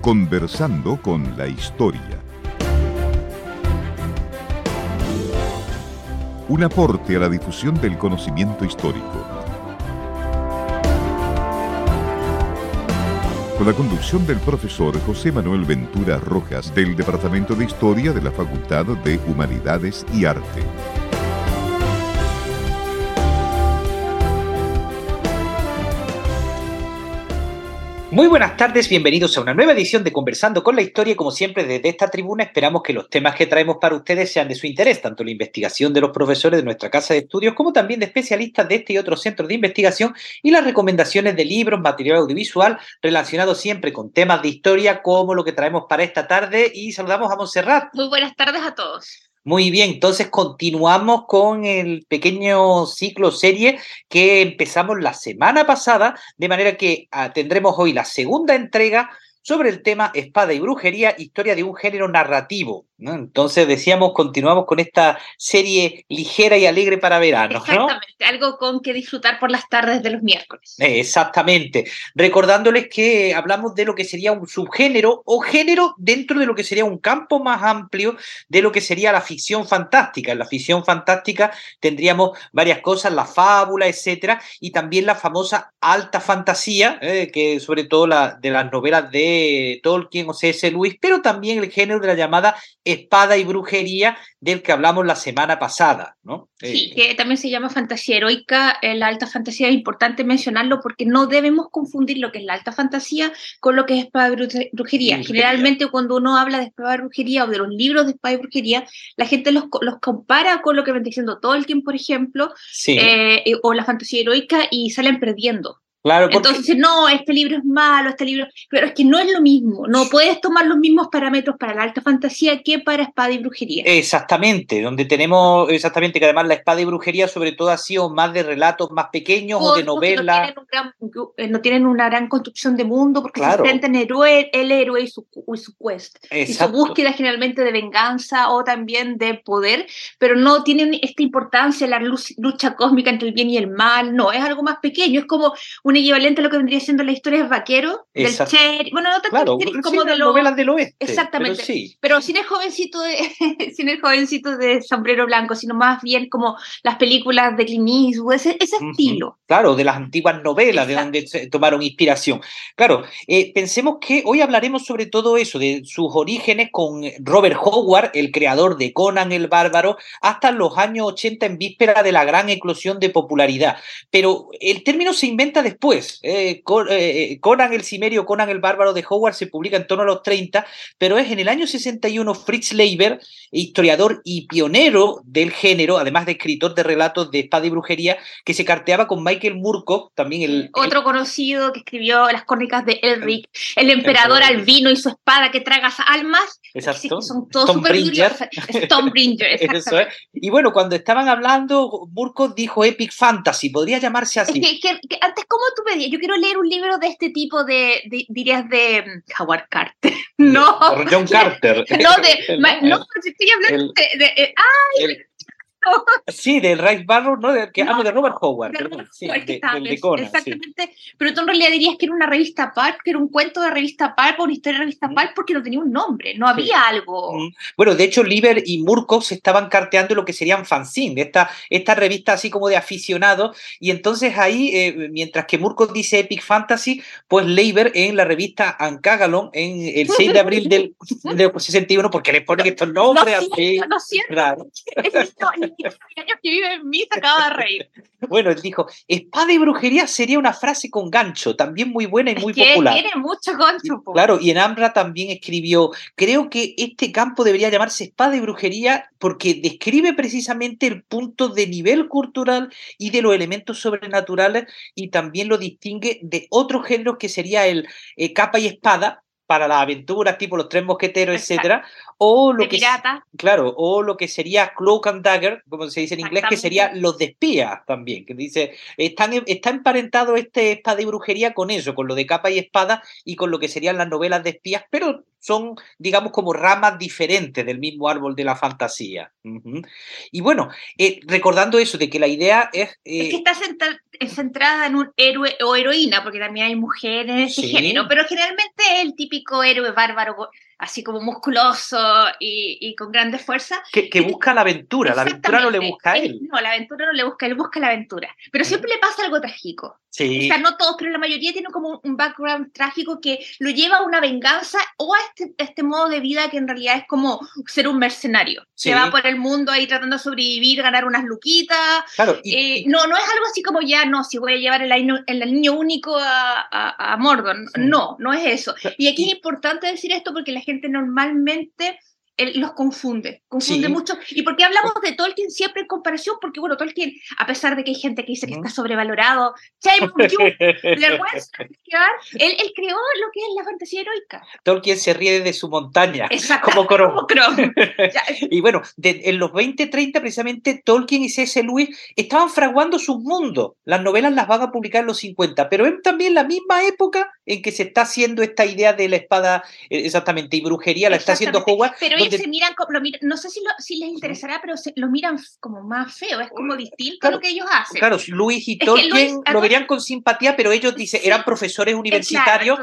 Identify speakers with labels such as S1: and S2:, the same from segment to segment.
S1: Conversando con la historia. Un aporte a la difusión del conocimiento histórico. Con la conducción del profesor José Manuel Ventura Rojas del Departamento de Historia de la Facultad de Humanidades y Arte.
S2: Muy buenas tardes, bienvenidos a una nueva edición de Conversando con la Historia. Como siempre, desde esta tribuna esperamos que los temas que traemos para ustedes sean de su interés, tanto la investigación de los profesores de nuestra casa de estudios como también de especialistas de este y otros centros de investigación y las recomendaciones de libros, material audiovisual relacionados siempre con temas de historia como lo que traemos para esta tarde. Y saludamos a Montserrat.
S3: Muy buenas tardes a todos.
S2: Muy bien, entonces continuamos con el pequeño ciclo serie que empezamos la semana pasada, de manera que ah, tendremos hoy la segunda entrega sobre el tema espada y brujería, historia de un género narrativo. Entonces decíamos, continuamos con esta serie ligera y alegre para verano.
S3: Exactamente, algo con que disfrutar por las tardes de los miércoles.
S2: Exactamente, recordándoles que hablamos de lo que sería un subgénero o género dentro de lo que sería un campo más amplio de lo que sería la ficción fantástica. En la ficción fantástica tendríamos varias cosas, la fábula, etcétera, y también la famosa alta fantasía, eh, que sobre todo la, de las novelas de Tolkien o C.S. Lewis, pero también el género de la llamada espada y brujería del que hablamos la semana pasada, ¿no?
S3: Sí, eh, que también se llama fantasía heroica. Eh, la alta fantasía es importante mencionarlo porque no debemos confundir lo que es la alta fantasía con lo que es espada y brujería. Generalmente cuando uno habla de espada y brujería o de los libros de espada y brujería, la gente los, los compara con lo que ven diciendo Tolkien, por ejemplo, eh, o la fantasía heroica y salen perdiendo. Claro, Entonces, no, este libro es malo, este libro. Pero es que no es lo mismo. No puedes tomar los mismos parámetros para la alta fantasía que para espada y brujería.
S2: Exactamente, donde tenemos, exactamente, que además la espada y brujería, sobre todo, ha sido más de relatos más pequeños o de novelas.
S3: Eh, no, tienen una gran construcción de mundo porque se sienten el héroe y su, y su quest. Y su búsqueda generalmente de venganza o también de poder, pero no tienen esta importancia, la lucha cósmica entre el bien y el mal. No, es algo más pequeño. Es como un equivalente a lo que vendría siendo la historia de vaquero, del Cherry, bueno, no
S2: claro, como de novelas del oeste.
S3: Exactamente. Pero, sin el jovencito de sin el jovencito de sombrero blanco, sino más bien como las películas de Clint Eastwood, ese, estilo.
S2: Claro, de las antiguas novelas de donde tomaron inspiración. Claro, eh, pensemos que hoy hablaremos sobre todo eso, de sus orígenes con Robert Howard, el creador de Conan el Bárbaro, hasta los años 80 en víspera de la gran eclosión de popularidad. Pero el término se inventa después después. Eh, eh, Conan el Cimerio, Conan el Bárbaro de Howard se publica en torno a los 30, pero es en el año 61 Fritz Leiber, historiador y pionero del género, además de escritor de relatos de espada y brujería, que se carteaba con Michael Moorcock, también el...
S3: Otro conocido que escribió las crónicas de Elric, el emperador albino y su espada que traga almas.
S2: Exacto.
S3: son todos. Stonebringer,
S2: Eso es. Y bueno, cuando estaban hablando, dijo Epic Fantasy, podría llamarse así.
S3: antes, ¿cómo tú pedías? Yo quiero leer un libro de este tipo de, dirías, de mm, Howard Carter. No.
S2: John Carter.
S3: No, de, no, estoy hablando de, de, ay,
S2: Sí, del Rice Barrow, ¿no? De, que hablo de Robert Howard, perdón. Sí, de,
S3: Conan, exactamente. Pero tú en realidad dirías que era una revista Pulp, que era un cuento de revista Pulp o una historia de revista Pulp porque no tenía un nombre, no había algo.
S2: Bueno, de hecho, Lieber y Murko se estaban carteando lo que serían fanzine, esta, esta revista así como de aficionados. Y entonces ahí, eh, mientras que Murko dice Epic Fantasy, pues Leiber en la revista Ancagalon en el 6 de abril del, 61, porque le ponen estos nombres
S3: así. No, claro. que vive en mí se acaba de reír.
S2: Bueno, él dijo, espada y brujería sería una frase con gancho, también muy buena y muy popular.
S3: Tiene mucho gancho.
S2: Claro, y en Ambra también escribió, creo que este campo debería llamarse espada y brujería porque describe precisamente el punto de nivel cultural y de los elementos sobrenaturales y también lo distingue de otros géneros que sería el eh, capa y espada, para las aventuras tipo los tres mosqueteros, etcétera, o lo que claro, o lo que sería cloak and dagger, como se dice en inglés, que sería los de espías también, que dice, están, está emparentado este espada y brujería con eso, con lo de capa y espada y con lo que serían las novelas de espías, pero son, digamos, como ramas diferentes del mismo árbol de la fantasía. Y bueno, eh, recordando eso, de que la idea es...
S3: es que eh, está centrada en un héroe o heroína, porque también hay mujeres de género, pero generalmente el típico típico héroe bárbaro así como musculoso y, con grandes fuerzas.
S2: Que, busca la aventura, la aventura no le busca a él.
S3: No, la aventura no le busca, él busca la aventura. Pero siempre le pasa algo trágico.
S2: Sí.
S3: O sea, no todos, pero la mayoría tienen como un background trágico que lo lleva a una venganza o a este, este modo de vida que en realidad es como ser un mercenario. Se va por el mundo ahí tratando de sobrevivir, ganar unas luquitas.
S2: Claro.
S3: Eh, no, no es algo así como ya, no, si voy a llevar el, el niño único a, a, Mordor. No, no es eso. Y aquí es importante decir esto porque la gente normalmente los confunde, confunde mucho. ¿Y por qué hablamos de Tolkien siempre en comparación? Porque, bueno, Tolkien, a pesar de que hay gente que dice que está sobrevalorado, él, él creó lo que es la fantasía heroica.
S2: Tolkien se ríe de su montaña,
S3: Exacto,
S2: como Crow. y bueno, en los 20, 30, precisamente, Tolkien y C.S. Lewis estaban fraguando sus mundos. Las novelas las van a publicar en los 50, pero es también la misma época en que se está haciendo esta idea de la espada, eh, exactamente, y brujería, la está haciendo Howard.
S3: Pero se miran, lo no sé si, si les interesará, pero lo miran como más feo, es como distinto a lo que ellos hacen.
S2: Claro, Luis y Tolkien lo verían con simpatía, pero ellos dicen, eran profesores universitarios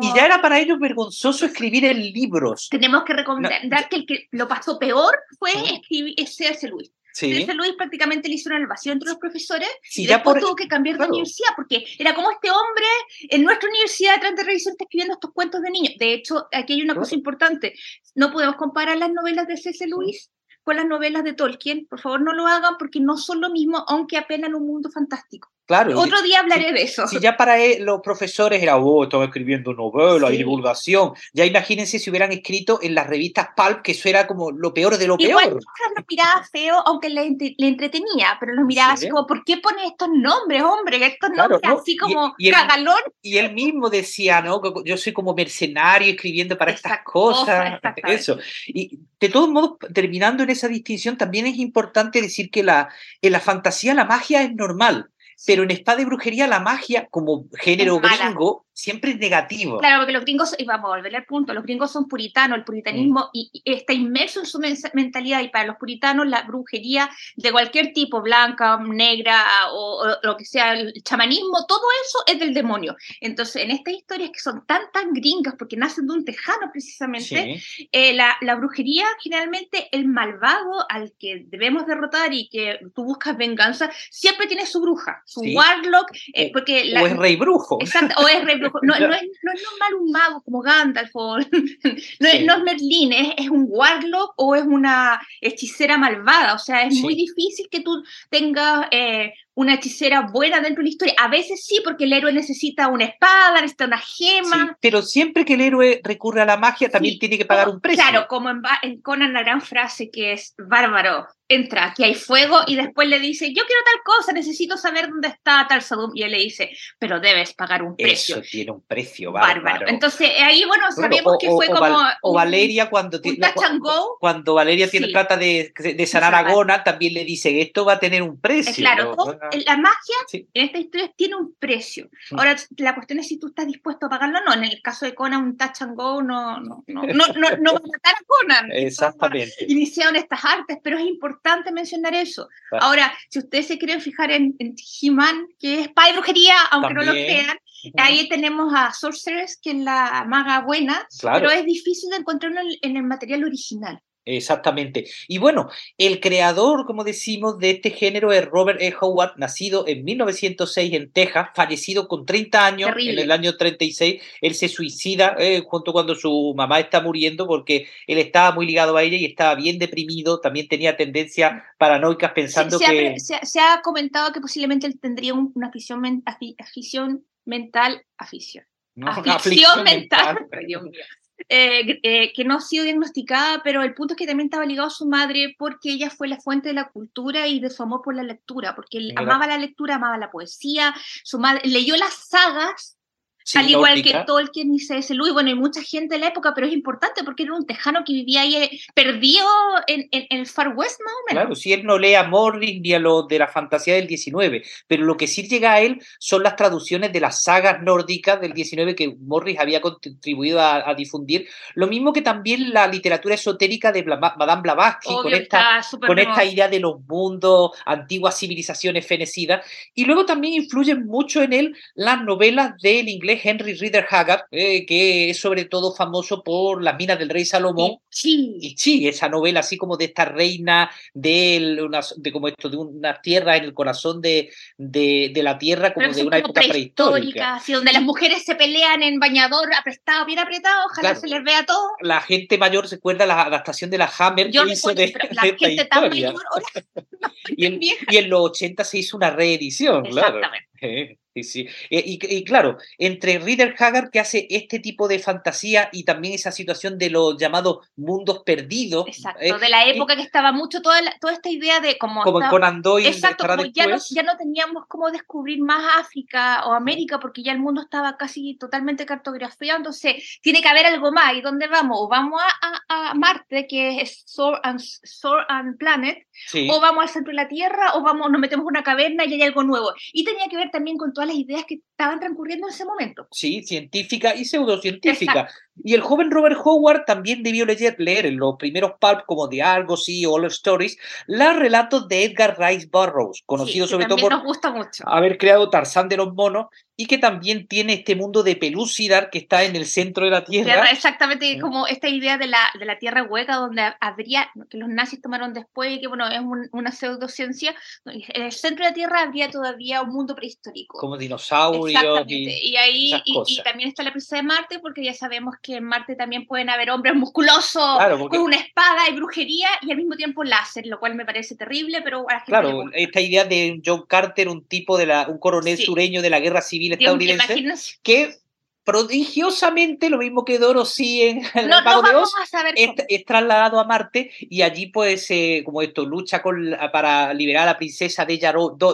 S2: y ya era para ellos vergonzoso escribir en libros.
S3: Tenemos que recomendar que el que lo pasó peor fue escribir ese Luis. Sí. Luis prácticamente le hizo una elevación entre los profesores y después tuvo que cambiar de universidad porque era como este hombre en nuestra universidad de Trans de Revisión está escribiendo estos cuentos de niños. De hecho, aquí hay una cosa importante. No podemos comparar las novelas de C.S. Lewis con las novelas de Tolkien. Por favor, no lo hagan porque no son lo mismo, aunque apenas un mundo fantástico.
S2: Claro.
S3: Otro día hablaré de eso.
S2: Si ya para los profesores era, oh, estaba escribiendo novelas y divulgación. Ya imagínense si hubieran escrito en las revistas Pulp, que eso era como lo peor de lo
S3: Igual,
S2: peor.
S3: lo miraba feo, aunque le, entretenía, pero lo miraba así como, ¿por qué pone estos nombres, hombre? Estos nombres así como y, cagalón.
S2: Y él mismo decía, ¿no? Yo soy como mercenario escribiendo para estas cosas. eso. Y de todos modos, terminando en esa distinción, también es importante decir que la, en la fantasía la magia es normal. Pero en espada y brujería la magia, como género gringo, siempre es negativo.
S3: Claro, porque los gringos, y vamos a volver al punto, los gringos son puritanos, el puritanismo mm. y, está inmerso en su mentalidad y para los puritanos la brujería de cualquier tipo, blanca, negra o, lo que sea, el chamanismo, todo eso es del demonio. Entonces, en estas historias que son tan, tan gringas, porque nacen de un tejano precisamente, eh, la, la, brujería generalmente el malvado al que debemos derrotar y que tú buscas venganza, siempre tiene su bruja, su warlock, eh, porque...
S2: o es rey brujo.
S3: Exacto, o es rey brujo. No, es, normal un mago como Gandalf, no, es, Merlín, es, un warlock o es una hechicera malvada. O sea, es muy difícil que tú tengas eh, una hechicera buena dentro de la historia. A veces sí, porque el héroe necesita una espada, necesita una gema.
S2: pero siempre que el héroe recurre a la magia, también tiene que pagar un precio.
S3: Claro, como en, en Conan la gran frase que es bárbaro, entra, aquí hay fuego, y después le dice, yo quiero tal cosa, necesito saber dónde está tal Sadum, y él le dice, pero debes pagar un precio.
S2: Eso tiene un precio bárbaro.
S3: Entonces, ahí, bueno, sabemos que fue como...
S2: o Valeria cuando...
S3: tiene
S2: cuando Valeria tiene, trata de, de sanar a Gona, también le dice, esto va a tener un precio.
S3: Claro, la magia en esta historia tiene un precio. Mm. Ahora, la cuestión es si tú estás dispuesto a pagarlo o no. En el caso de Conan, un touch and go no, no, no, no, no, va a matar a Conan.
S2: Exactamente.
S3: Iniciaron estas artes, pero es importante mencionar eso. Ahora, si ustedes se quieren fijar en, en He-Man, que es pa' brujería, aunque no lo crean, ahí tenemos a Sorceress, que es la maga buena, pero es difícil de encontrarlo en el material original.
S2: Exactamente. Y bueno, el creador, como decimos, de este género es Robert E. Howard, nacido en 1906 en Texas, fallecido con 30 años en el año 36. Él se suicida eh, junto cuando su mamá está muriendo porque él estaba muy ligado a ella y estaba bien deprimido. También tenía tendencias paranoicas pensando que...
S3: se, ha comentado que posiblemente él tendría una afición, afición mental, afición. No, afición mental. mental. Eh, eh, que no ha sido diagnosticada, pero el punto es que también estaba ligado a su madre porque ella fue la fuente de la cultura y de su amor por la lectura, porque él amaba la lectura, amaba la poesía, su madre leyó las sagas al igual que Tolkien y C.S. Lewis, bueno, hay mucha gente de la época, pero es importante porque era un tejano que vivía ahí eh, perdido en, el Far West, más o menos.
S2: Claro, si él no lee a Morris ni a lo de la fantasía del 19, pero lo que sí llega a él son las traducciones de las sagas nórdicas del 19 que Morris había contribuido a, difundir, lo mismo que también la literatura esotérica de Madame Blavatsky, con, esta, con esta idea de los mundos, antiguas civilizaciones fenecidas, y luego también influyen mucho en él las novelas del inglés es Henry Rider Haggard, eh, que es sobre todo famoso por Las minas del rey Salomón.
S3: Sí.
S2: Y sí, esa novela así como de esta reina de, unas, de como esto, de una tierra en el corazón de, de, la tierra, como de una época prehistórica.
S3: Así, donde las mujeres se pelean en bañador apretado, bien apretado, ojalá se les vea todo.
S2: La gente mayor se acuerda la adaptación de la Hammer Yo que hizo de,
S3: la gente tan mayor,
S2: y, en, y en los 80 se hizo una reedición,
S3: Exactamente.
S2: claro. Sí, sí. Eh, y, claro, entre Reader Haggard, que hace este tipo de fantasía y también esa situación de los llamados mundos perdidos.
S3: Exacto, eh, de la época que estaba mucho toda, toda esta idea de como.
S2: Como
S3: en
S2: Conan Doyle.
S3: Exacto, como ya no, ya no teníamos cómo descubrir más África o América porque ya el mundo estaba casi totalmente cartografiado, entonces tiene que haber algo más. ¿Y dónde vamos? O vamos a, a, Marte, que es Soul and, and Planet, o vamos al centro de la Tierra, o vamos, nos metemos en una caverna y hay algo nuevo. Y tenía que ver también con todas las ideas que estaban transcurriendo en ese momento.
S2: Sí, científica y pseudocientífica. Y el joven Robert Howard también debió leer, leer en los primeros pulp como The Argos y All Stories los relatos de Edgar Rice Burroughs, conocido sobre todo por
S3: nos gusta mucho.
S2: haber creado Tarzán de los monos y que también tiene este mundo de Pelucidar que está en el centro de la Tierra.
S3: exactamente, como esta idea de la, de la Tierra hueca donde habría, que los nazis tomaron después y que bueno, es una pseudociencia, en el centro de la Tierra habría todavía un mundo prehistórico.
S2: Como dinosaurios.
S3: Y, y ahí y, también está la princesa de Marte porque ya sabemos que en Marte también pueden haber hombres musculosos con una espada y brujería y al mismo tiempo láser, lo cual me parece terrible, pero
S2: Claro, esta idea de John Carter, un tipo de la, un coronel sureño de la guerra civil estadounidense, que prodigiosamente, lo mismo que Dorothy en el
S3: no,
S2: Pago
S3: de
S2: Oz, es, trasladado a Marte y allí pues eh, como esto lucha con, para liberar a la princesa de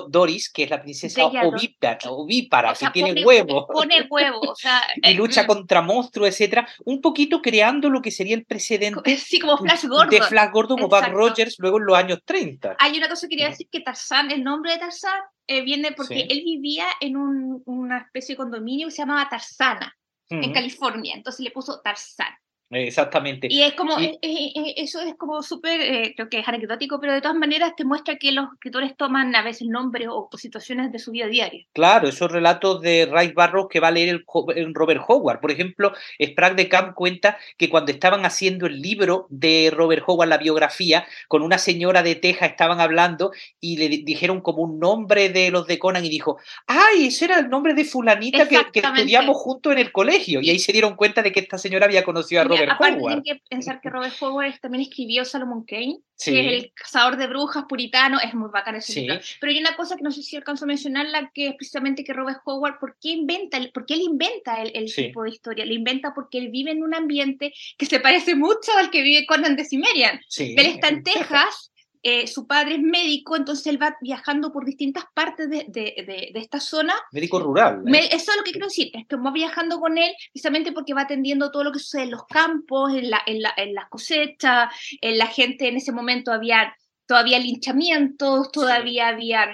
S2: Doris, que es la princesa ovípara, que tiene huevos.
S3: Pone huevos, o sea,
S2: y eh, lucha mm. contra monstruos, etcétera, un poquito creando lo que sería el precedente
S3: sí, como Flash Gordon.
S2: de Flash Gordon o Buck Rogers luego en los años 30.
S3: Hay una cosa que quería decir que Tarzán, el nombre de Tarzán eh, viene porque él vivía en un, una especie de condominio que se llamaba Tarzana, en California, entonces le puso Tarzán.
S2: Exactamente.
S3: Y es como, eh, eh, eh, eso es como súper, creo que es anecdótico, pero de todas maneras te muestra que los escritores toman a veces nombres o situaciones de su vida diaria.
S2: Claro, esos relatos de Rice Barrows que va a leer el, Robert Howard. Por ejemplo, Sprague de Camp cuenta que cuando estaban haciendo el libro de Robert Howard, la biografía, con una señora de Texas estaban hablando y le dijeron como un nombre de los de Conan y dijo, ¡ay, ese era el nombre de fulanita que, que estudiamos juntos en el colegio! Y ahí se dieron cuenta de que esta señora había conocido a Robert
S3: Aparte, tienen que pensar que Robert Howard también escribió Solomon Kane, que es el cazador de brujas puritano, es muy bacán ese libro. Pero hay una cosa que no sé si alcanzo a mencionarla, que es precisamente que Robert Howard, ¿por qué inventa? ¿Por qué él inventa el, tipo de historia? Lo inventa porque él vive en un ambiente que se parece mucho al que vive Conan de Cimmerian. Él está en Texas eh, su padre es médico, entonces él va viajando por distintas partes de, de, esta zona.
S2: Médico rural.
S3: ¿eh? eso es lo que quiero decir, es que va viajando con él precisamente porque va atendiendo todo lo que sucede en los campos, en, la, en, la, en las cosechas, en la gente en ese momento había todavía linchamientos, todavía había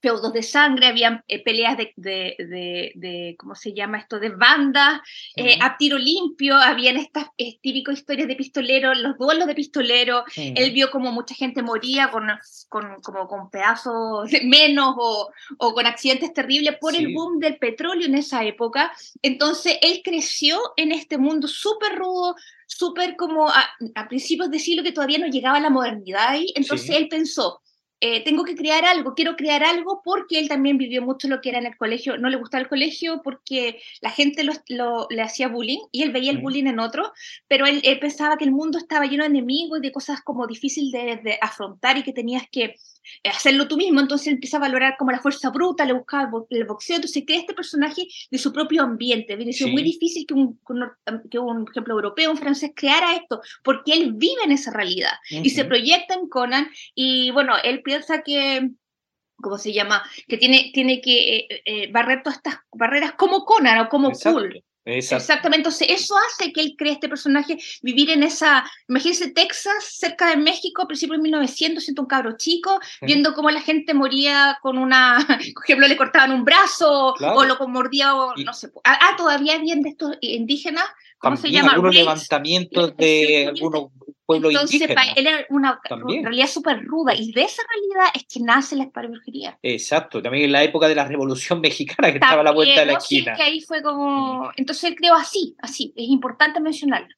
S3: feudos de sangre, habían eh, peleas de, de, de, ¿cómo se llama esto?, de bandas, eh, a tiro limpio, habían estas eh, típicas historias de pistolero, los duelos de pistolero, él vio como mucha gente moría con, con, como con pedazos de menos o, o, con accidentes terribles por el boom del petróleo en esa época, entonces él creció en este mundo súper rudo, súper como a, principios de siglo que todavía no llegaba la modernidad ahí, entonces él pensó, eh, tengo que crear algo, quiero crear algo porque él también vivió mucho lo que era en el colegio, no le gustaba el colegio porque la gente lo, le hacía bullying y él veía el bullying en otro, pero él, pensaba que el mundo estaba lleno de enemigos y de cosas como difíciles de afrontar y que tenías que hacerlo tú mismo, entonces empieza a valorar como la fuerza bruta, le buscaba el boxeo, entonces crea este personaje de su propio ambiente. Viene sido muy difícil que un, que un ejemplo europeo, un francés, creara esto, porque él vive en esa realidad y se proyecta en Conan y bueno, él piensa que ¿cómo se llama? Que tiene, tiene que eh, eh, barrer todas estas barreras como Conan o como Cool. Exactamente, entonces eso hace que él cree este personaje, vivir en esa, imagínense Texas, cerca de México, a principios de 1900, siendo un cabro chico, viendo cómo la gente moría con una, por ejemplo, le cortaban un brazo o lo mordía, o no sé. Ah, ah, todavía bien de estos indígenas, ¿cómo se llama?
S2: Algunos levantamientos de algunos pueblos
S3: Entonces,
S2: indígenas.
S3: para él era una
S2: También.
S3: realidad súper ruda. Y de esa realidad es que nace la brujería.
S2: Exacto, también en la época de la Revolución Mexicana que estaba a la vuelta de la
S3: También, ¿no? Sí,
S2: esquina.
S3: que ahí fue como... Entonces él creó así, así. Es importante mencionarlo.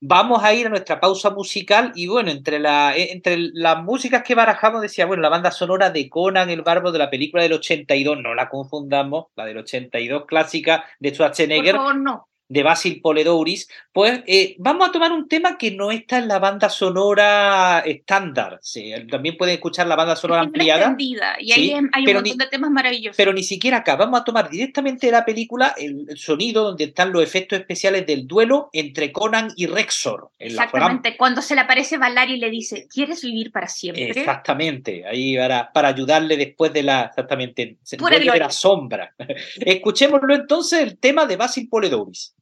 S2: Vamos a ir a nuestra pausa musical y bueno, entre, la, eh, entre las músicas que barajamos decía, bueno, la banda sonora de Conan el Barbo de la película del 82, no la confundamos, la del 82 clásica de
S3: Por
S2: Schwarzenegger,
S3: favor, no.
S2: De Basil Poledouris, pues eh, vamos a tomar un tema que no está en la banda sonora estándar. Sí, también pueden escuchar la banda sonora ampliada.
S3: y
S2: Sí,
S3: ahí hay un
S2: pero
S3: montón
S2: ni-
S3: de temas maravillosos.
S2: pero ni siquiera acá. Vamos a tomar directamente de la película el, el sonido donde están los efectos especiales del duelo entre Conan y Rexor. En la
S3: Exactamente. Cuando se le aparece Valari y le dice, ¿quieres vivir para siempre?
S2: Exactamente, ahí para, para ayudarle después de la, exactamente, de la sombra. Escuchémoslo entonces el tema de Basil Poledouris.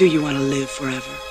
S4: Do you want to live forever?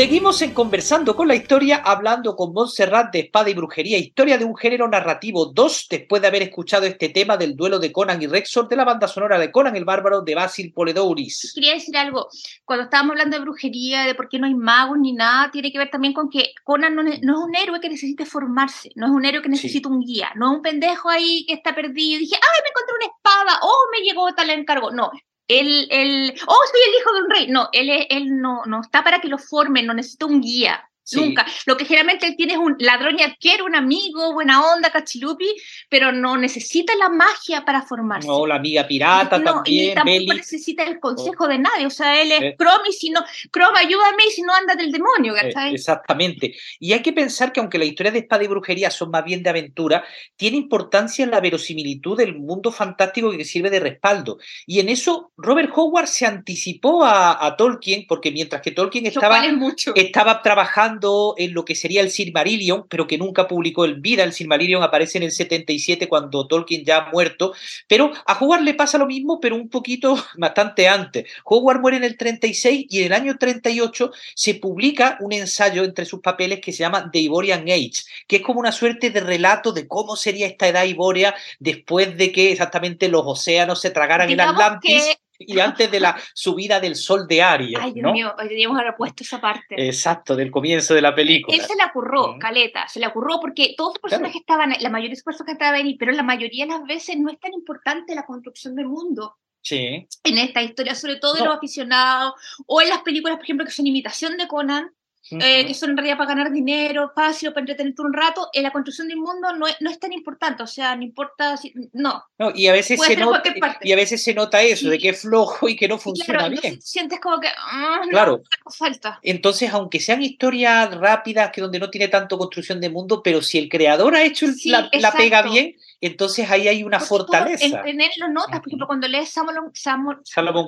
S2: Seguimos en Conversando con la Historia, hablando con Montserrat de Espada y Brujería, historia de un género narrativo 2, después de haber escuchado este tema del duelo de Conan y Rexor de la banda sonora de Conan el Bárbaro de Basil Poledouris.
S3: Quería decir algo. Cuando estábamos hablando de brujería, de por qué no hay magos ni nada, tiene que ver también con que Conan no, es un héroe que necesite formarse, no es un héroe que necesita un guía, no es un pendejo ahí que está perdido y dije, ¡ay, me encontré una espada! ¡Oh, me llegó tal encargo! No. Él, él, oh, soy el hijo de un rey. No, él, él no, no está para que lo formen, no necesita un guía.
S2: Sí.
S3: Nunca. Lo que generalmente él tiene es un ladrón y arquero, un amigo, buena onda, cachilupi, pero no necesita la magia para formarse.
S2: No, la amiga pirata
S3: No,
S2: también,
S3: y tampoco necesita el consejo de nadie. O sea, él es
S2: Eh.
S3: Chrome y si no, Chrome, ayúdame y si no anda del demonio,
S2: Eh,
S3: ¿cachai?
S2: Exactamente. Y hay que pensar que aunque las historias de espada y brujería son más bien de aventura, tiene importancia la verosimilitud del mundo fantástico que sirve de respaldo. Y en eso Robert Howard se anticipó a, a Tolkien, porque mientras que Tolkien estaba,
S3: cual es mucho.
S2: estaba trabajando en lo que sería el Silmarillion, pero que nunca publicó en vida. El Silmarillion aparece en el 77 cuando Tolkien ya ha muerto. Pero a Howard le pasa lo mismo, pero un poquito bastante antes. Howard muere en el 36 y en el año 38 se publica un ensayo entre sus papeles que se llama The Ivorian Age, que es como una suerte de relato de cómo sería esta edad ivórea después de que exactamente los océanos se tragaran
S3: Digamos
S2: el Atlantis
S3: que-
S2: y antes de la subida del sol de Aries.
S3: Ay, Dios
S2: ¿no?
S3: mío, deberíamos haber puesto esa parte.
S2: Exacto, del comienzo de la película.
S3: Él se la curró. Caleta, se la curró porque todos los personajes estaban, la mayoría de los personajes estaban ahí, pero la mayoría de las veces no es tan importante la construcción del mundo
S2: Sí,
S3: en esta historia, sobre todo de
S2: No.
S3: los aficionados, o en las películas, por ejemplo, que son imitación de Conan, eh, que son en realidad para ganar dinero, fácil para entretenerte un rato, en la construcción del mundo no es, no es tan importante, o sea, no importa si, no.
S2: No, y a veces
S3: Puede
S2: se nota y a veces se nota eso de
S3: Sí.
S2: que es flojo y que no
S3: Y
S2: funciona
S3: claro,
S2: bien.
S3: sientes como que, ah, no,
S2: Claro.
S3: algo falta.
S2: Entonces, aunque sean historias rápidas, que donde no tiene tanto construcción de mundo, pero si el creador ha hecho el-
S3: Sí,
S2: la, la pega bien, entonces ahí hay una fortaleza.
S3: En, en notas, por ejemplo, cuando lees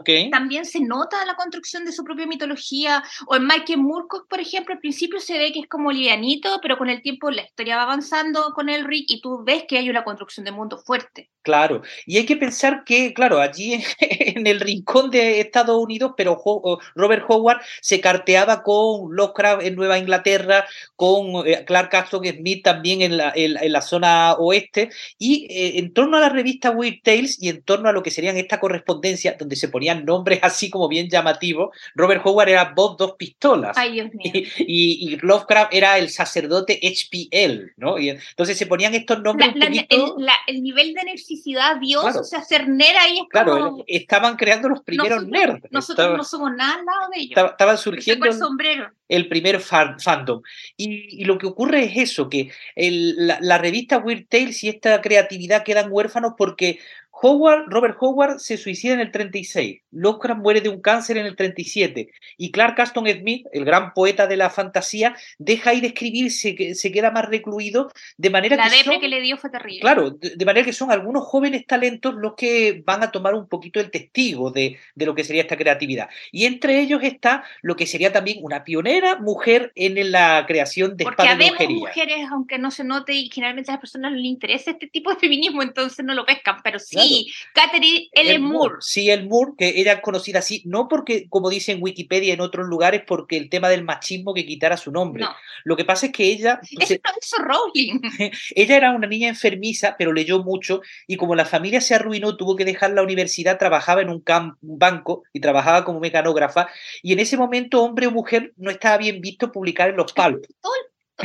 S2: Kane.
S3: también se nota la construcción de su propia mitología. O en Michael Moorcock, por ejemplo, al principio se ve que es como livianito, pero con el tiempo la historia va avanzando con Elric y tú ves que hay una construcción de mundo fuerte.
S2: Claro, y hay que pensar que, claro, allí en, el rincón de Estados Unidos, pero Robert Howard se carteaba con Lovecraft en Nueva Inglaterra, con eh, Clark Ashton Smith también en la, en, en la zona oeste, Y eh, en torno a la revista Weird Tales y en torno a lo que serían esta correspondencia, donde se ponían nombres así como bien llamativos, Robert Howard era Bob Dos Pistolas.
S3: Ay, Dios mío.
S2: Y, y, Lovecraft era el sacerdote HPL, ¿no? Y entonces se ponían estos nombres.
S3: La,
S2: un
S3: la,
S2: poquito...
S3: el, la, el, nivel de necesidad, Dios,
S2: Claro.
S3: o sea, ser nerd ahí es
S2: Claro,
S3: como...
S2: estaban creando los primeros
S3: nosotros,
S2: nerds.
S3: Nosotros
S2: Estaban-
S3: no somos nada al lado de ellos.
S2: estaba- estaban surgiendo
S3: el sombrero.
S2: El primer fan- fandom. Y, lo que ocurre es eso, que la, la revista Weird Tales y esta creatividad quedan huérfanos porque Howard, Robert Howard se suicida en el 36, Lovecraft muere de un cáncer en el 37 y Clark Aston Smith, el gran poeta de la fantasía, deja ahí de escribir, se, se queda más recluido, de manera
S3: La
S2: que son-
S3: que le dio fue terrible.
S2: Claro, de, de manera que son algunos jóvenes talentos los que van a tomar un poquito el testigo de, de lo que sería esta creatividad. Y entre ellos está lo que sería también una pionera mujer en la creación de
S3: Porque
S2: espada
S3: mujeres, aunque no se note, y generalmente a las personas no les interesa este tipo de feminismo, entonces no lo pescan. Pero sí, Catherine
S2: El
S3: Moore.
S2: Sí, el Moore, que ella es conocida así, no porque, como dice en Wikipedia y en otros lugares, porque el tema del machismo que quitara su nombre.
S3: No,
S2: Lo que pasa es que ella,
S3: eso no hizo Rowling.
S2: ella era una niña enfermiza, pero leyó mucho y como la familia se arruinó, tuvo que dejar la universidad, trabajaba en un, un banco y trabajaba como mecanógrafa y en ese momento hombre o mujer no estaba bien visto publicar en los pulp.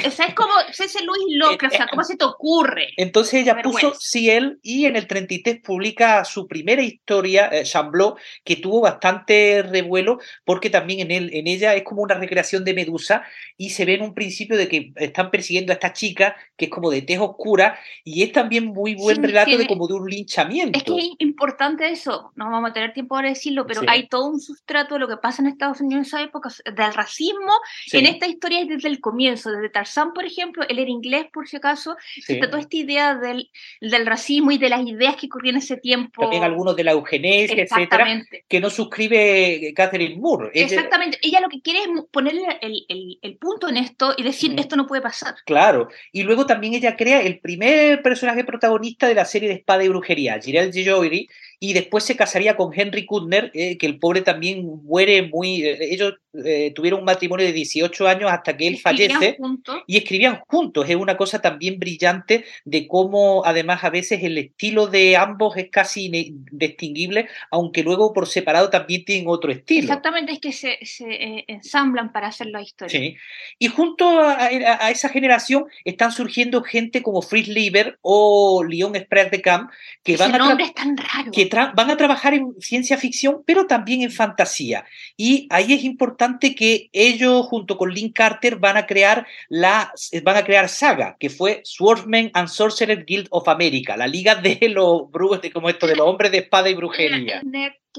S3: O sea, es como C.C. Lewis Lovecraft, o sea, ¿cómo se te ocurre?
S2: Entonces ella puso. Ciel y en el 33 publica su primera historia, eh, Chamblot, que tuvo bastante revuelo porque también en, él, en ella es como una recreación de Medusa y se ve en un principio de que están persiguiendo a esta chica que es como de tez oscura y es también muy buen
S3: Sí,
S2: relato de como de un linchamiento.
S3: Es que es importante eso, no vamos a tener tiempo ahora de decirlo, pero
S2: Sí.
S3: hay todo un sustrato de lo que pasa en Estados Unidos en esa época, del racismo
S2: Sí,
S3: en esta historia es desde el comienzo, desde Tarzán, por ejemplo, él era inglés, por si acaso,
S2: sí.
S3: está toda esta idea del, del racismo y de las ideas que corrían en ese tiempo.
S2: También algunos de la eugenesia, etcétera, que no suscribe Catherine Moore. Ella-
S3: Exactamente. Ella lo que quiere es ponerle el, el- el punto en esto y decir,
S2: Ujú.
S3: esto no puede pasar.
S2: Claro, y luego también ella crea el primer personaje protagonista de la serie de Espada y Brujería, Gerald G. Y después se casaría con Henry Kudner, eh, que el pobre también muere muy... eh, ellos eh, tuvieron un matrimonio de 18 años hasta que él
S3: Escribían
S2: fallece
S3: juntos.
S2: y escribían juntos. Es una cosa también brillante de cómo además a veces el estilo de ambos es casi indistinguible, aunque luego por separado también tienen otro estilo.
S3: Exactamente, es que se, se, eh, ensamblan para hacer la historia.
S2: Sí. Y junto a, a- a esa generación están surgiendo gente como Fritz Lieber o Leon Sprague de Camp que,
S3: Ese
S2: van a,
S3: nombre es tan raro.
S2: que van a trabajar en ciencia ficción, pero también en fantasía. Y ahí es importante que ellos, junto con Lynn Carter, van a crear la van a crear Saga, que fue Swordsman and Sorcerer Guild of America, la liga de los brujos, como esto, de los hombres de espada y brujería.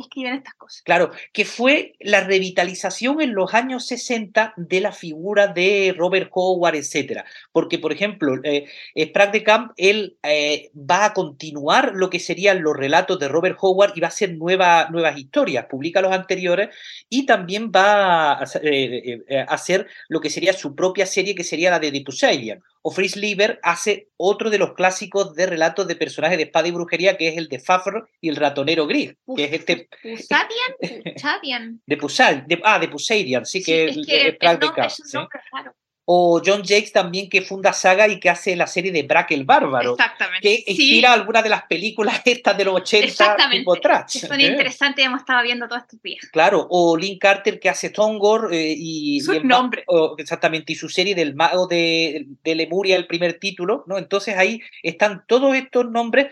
S3: Escriben estas cosas.
S2: Claro, que fue la revitalización en los años 60 de la figura de Robert Howard, etcétera. Porque, por ejemplo, eh, Sprague de Camp, él eh, va a continuar lo que serían los relatos de Robert Howard y va a hacer nueva- nuevas historias, publica los anteriores y también va a, eh, hacer lo que sería su propia serie, que sería la de The Poseidon. O Fritz Lieber hace otro de los clásicos de relatos de personajes de espada y brujería, que es el de Fafr y el ratonero gris, que es este
S3: Pusadian, Pusadian.
S2: de Pusal, de, ah, de Poseidon, sí,
S3: Sí,
S2: que
S3: es
S2: es
S3: que es un
S2: ¿sí?
S3: raro.
S2: O John Jakes también, que funda Saga y que hace la serie de Brack el Bárbaro,
S3: Exactamente.
S2: que
S3: Sí,
S2: inspira algunas de las películas estas de los 80
S3: Exactamente.
S2: tipo trash.
S3: que son
S2: ¿eh?
S3: interesantes, hemos estado viendo todos estos días.
S2: Claro, o Lynn Carter que hace Tongor eh, y,
S3: nombres.
S2: o- exactamente, y su serie del mago de, de Lemuria, el primer título, ¿no? Entonces ahí están todos estos nombres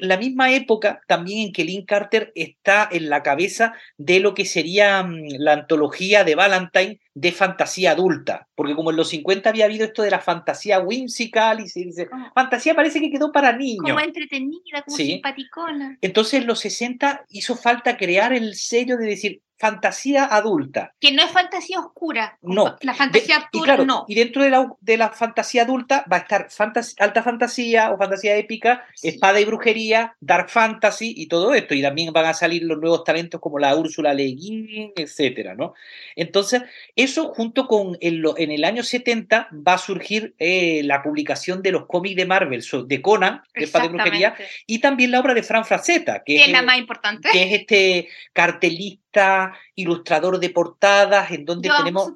S2: la misma época también en que Lynn Carter está en la cabeza de lo que sería mm, la antología de Valentine de fantasía adulta, porque como en los 50 había habido esto de la fantasía whimsical y se dice, fantasía parece que quedó para niños.
S3: como entretenida, como
S2: Sí.
S3: simpaticona.
S2: Entonces en los 60 hizo falta crear el sello de decir fantasía adulta.
S3: Que no es fantasía oscura.
S2: No.
S3: La fantasía
S2: De-
S3: oscura
S2: claro,
S3: no.
S2: y dentro de la, de la fantasía adulta va a estar fantas- alta fantasía o fantasía épica,
S3: Sí.
S2: espada y brujería, dark fantasy y todo esto. Y también van a salir los nuevos talentos como la Úrsula Le Guin, etcétera, ¿no? Entonces, eso junto con en, lo- en el año 70 va a surgir eh, la publicación de los cómics de Marvel, so- de Conan, de espada y brujería, y también la obra de Fran Frazetta,
S3: que
S2: es,
S3: es la
S2: el-
S3: más importante.
S2: que es este cartelista guionista, ilustrador de portadas, en donde tenemos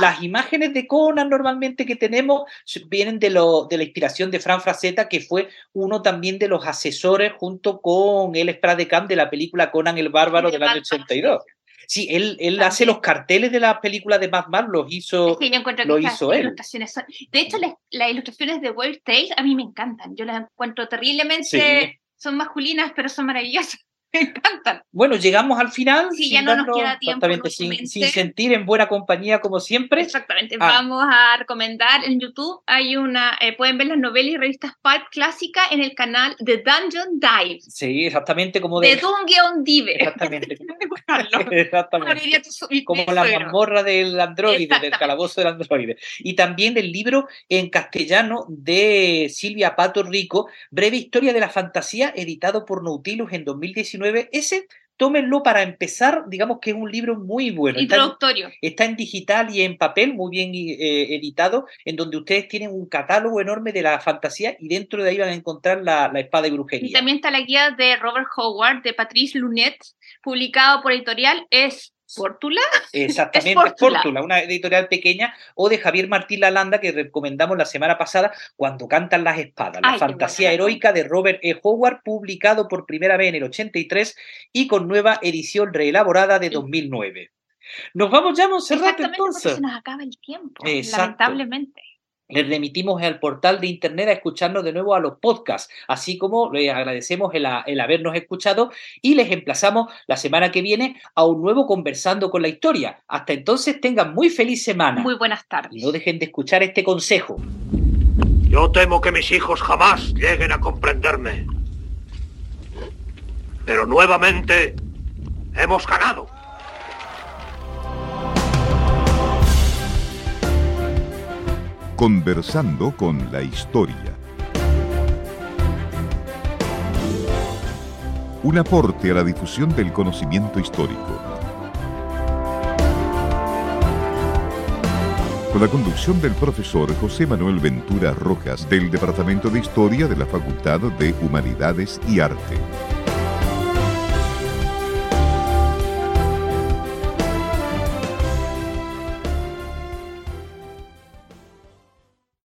S2: las imágenes de Conan normalmente que tenemos vienen de, lo, de la inspiración de Fran Frazetta, que fue uno también de los asesores junto con el Spradecam de la película Conan el Bárbaro del año 82. Sí, él, él hace los carteles de la película de Mad Max, los hizo,
S3: sí, yo encuentro
S2: lo hizo él.
S3: de hecho, las, ilustraciones de Weird Tales a mí me encantan. Yo las encuentro terriblemente, son masculinas, pero son maravillosas. Me encantan.
S2: Bueno, llegamos al final.
S3: Sí, ya no nos queda tiempo.
S2: Exactamente, sin, sin, sentir en buena compañía como siempre.
S3: Exactamente. Ah. Vamos a recomendar en YouTube, hay una, eh, pueden ver las novelas y revistas pulp clásicas en el canal de Dungeon Dive.
S2: Sí, exactamente como de...
S3: De Dungeon Dive.
S2: Exactamente. exactamente. como la mazmorra del androide, del calabozo del androide. Y también el libro en castellano de Silvia Pato Rico, Breve Historia de la Fantasía, editado por Nautilus en 2019 ese tómenlo para empezar, digamos que es un libro muy bueno.
S3: Introductorio.
S2: Está en, digital y en papel, muy bien eh, editado, en donde ustedes tienen un catálogo enorme de la fantasía y dentro de ahí van a encontrar la, espada y brujería.
S3: Y también está la guía de Robert Howard, de Patrice Lunet, publicado por editorial. Es Fórtula.
S2: Exactamente, Fórtula. una editorial pequeña, o de Javier Martín Lalanda, que recomendamos la semana pasada, Cuando cantan las espadas, la fantasía heroica de Robert E. Howard, publicado por primera vez en el 83 y con nueva edición reelaborada de 2009. Nos vamos ya, Monserrat, entonces.
S3: Se nos acaba el tiempo, lamentablemente
S2: les remitimos al portal de internet a escucharnos de nuevo a los podcasts, así como les agradecemos el, habernos escuchado y les emplazamos la semana que viene a un nuevo Conversando con la Historia. Hasta entonces tengan muy feliz semana.
S3: Muy buenas tardes.
S2: Y no dejen de escuchar este consejo.
S5: Yo temo que mis hijos jamás lleguen a comprenderme. Pero nuevamente hemos ganado.
S1: Conversando con la historia. Un aporte a la difusión del conocimiento histórico. Con la conducción del profesor José Manuel Ventura Rojas del Departamento de Historia de la Facultad de Humanidades y Arte.